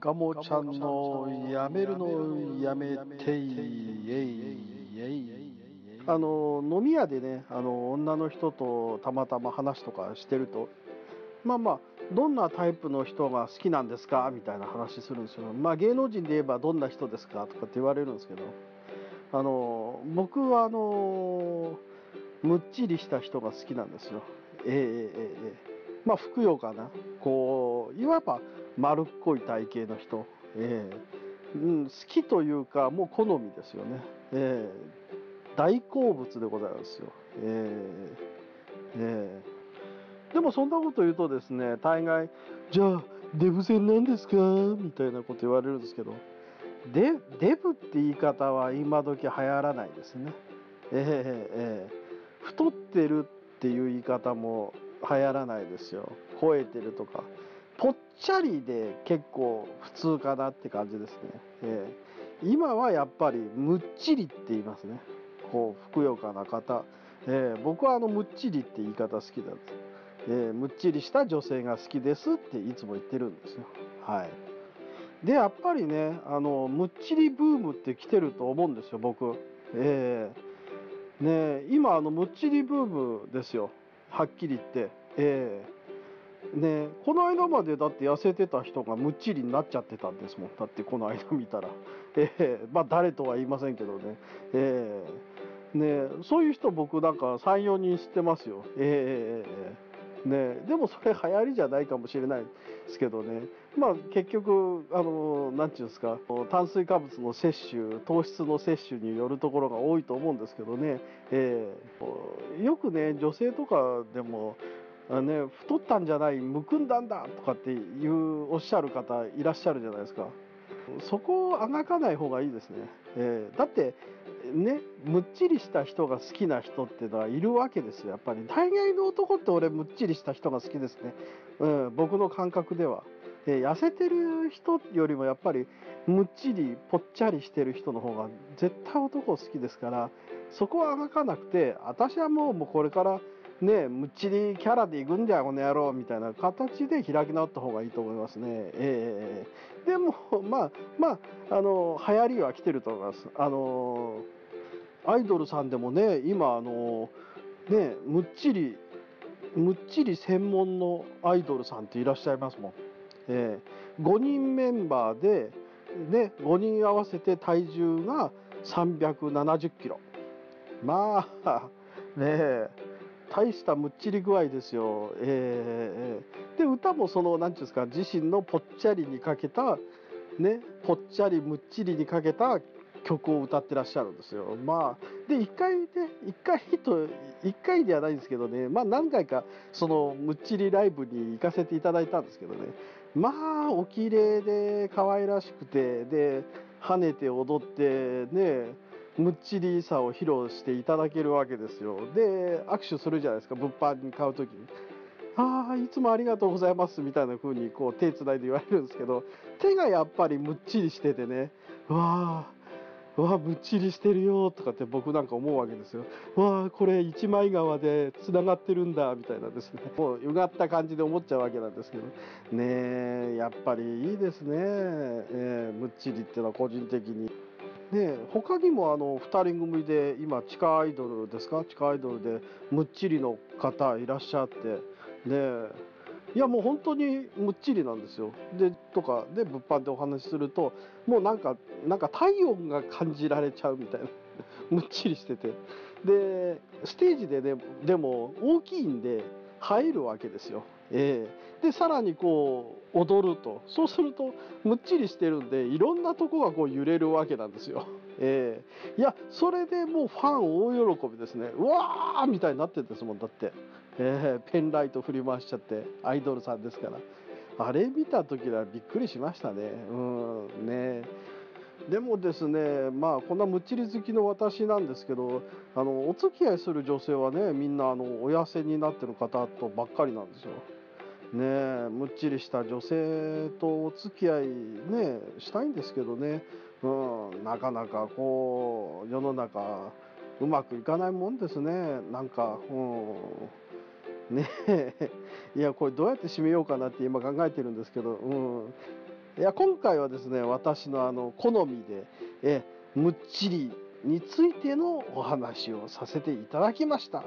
ガモちゃんのやめるのやめてあの飲み屋でねあの女の人とたまたま話とかしてるとまあまあどんなタイプの人が好きなんですか？みたいな話するんですよ。まあ芸能人で言えばどんな人ですか？とかって言われるんですけどあの僕はあのむっちりした人が好きなんですよ。ええええええまあふくよかな。こういわば丸っこい体型の人、えーうん、好きというかもう好みですよね、えー、大好物でございますよ、えーえー、でもそんなこと言うとですね大概じゃあデブ戦なんですか？みたいなこと言われるんですけどデデブって言い方は今時流行らないですね、えーえー、太ってるっていう言い方も流行らないですよ。超えてるとか。ぽっちゃりで結構普通かなって感じですね。えー、今はやっぱりむっちりって言いますね。こう、ふくよかな方。えー、僕はあのむっちりって言い方好きなんです。えー、むっちりした女性が好きですっていつも言ってるんですよ。はい。で、やっぱりね、あの、むっちりブームって来てると思うんですよ、僕。えー、ね今、あの、むっちりブームですよ。はっきり言って。えーねこの間までだって痩せてた人がむっちりになっちゃってたんですもん。だってこの間見たら。えー、まあ誰とは言いませんけどね。えー、ねそういう人僕なんか34人知ってますよ。えーね、でもそれ流行りじゃないかもしれないですけどね、まあ、結局、あのなんていうんですか、炭水化物の摂取、糖質の摂取によるところが多いと思うんですけどね、えー、よくね、女性とかでも、ね、太ったんじゃないむくんだんだとかっていうおっしゃる方いらっしゃるじゃないですか。そこをあがかない方がいいですね、えー、だってねむっちりした人が好きな人っていうのはいるわけですよ。やっぱり。大概の男って俺むっちりした人が好きですね、うん、僕の感覚では、えー、痩せてる人よりもやっぱりむっちりぽっちゃりしてる人の方が絶対男好きですからそこはあがかなくて私はもうもうこれからねむっちりキャラでいくんだよこの野郎みたいな形で開き直った方がいいと思いますね。えー、でもまあまああの流行りは来てると思います。あのアイドルさんでもね今あのねむっちりむっちり専門のアイドルさんっていらっしゃいますもん、えー、5人メンバーでね5人合わせて体重が370キロ。まあねえ。大したむっちり具合ですよ。えー、で歌もその何て言うんですか自身のぽっちゃりにかけたねぽっちゃりむっちりにかけた曲を歌ってらっしゃるんですよ。まあで1回ね1回と1回ではないんですけどねまあ何回かそのむっちりライブに行かせていただいたんですけどねまあお綺麗で可愛らしくてで跳ねて踊ってねむっちりさを披露していただけるわけですよ。で、握手するじゃないですか、物販に買う時に。ああ、いつもありがとうございますみたいな風にこう手つないで言われるんですけど、手がやっぱりむっちりしててね、わあ、わあ、むっちりしてるよとかって僕なんか思うわけですよ。わあ、これ一枚革で繋がってるんだみたいなですね。もううがった感じで思っちゃうわけなんですけど。ねえ、やっぱりいいですね。えー、むっちりっていうのは個人的に。ね、他にもあの2人組で今地下アイドルですか？地下アイドルでむっちりの方いらっしゃって。ねいやもう本当にむっちりなんですよ。でとかで物販でお話しするともうなんかなんか体温が感じられちゃうみたいな。むっちりしてて。でステージでねでも大きいんで入るわけですよ。えー、でさらにこう踊ると。そうするとむっちりしてるんでいろんなとこがこう揺れるわけなんですよ。えー、いやそれでもうファン大喜びですね。うわーみたいになってんですもんだって、えー、ペンライト振り回しちゃってアイドルさんですから。あれ見た時はびっくりしましたね。うんねでもですねまあこんなむっちり好きの私なんですけどあのお付き合いする女性はねみんなあのお痩せになってる方とばっかりなんですよ。ねえむっちりした女性とお付き合いねしたいんですけどね、うん、なかなかこう世の中うまくいかないもんですね。なんか、うん、ねえ。いやこれどうやって締めようかなって今考えてるんですけど、うん、今回はですね私のあの好みでえむっちりについてのお話をさせていただきました。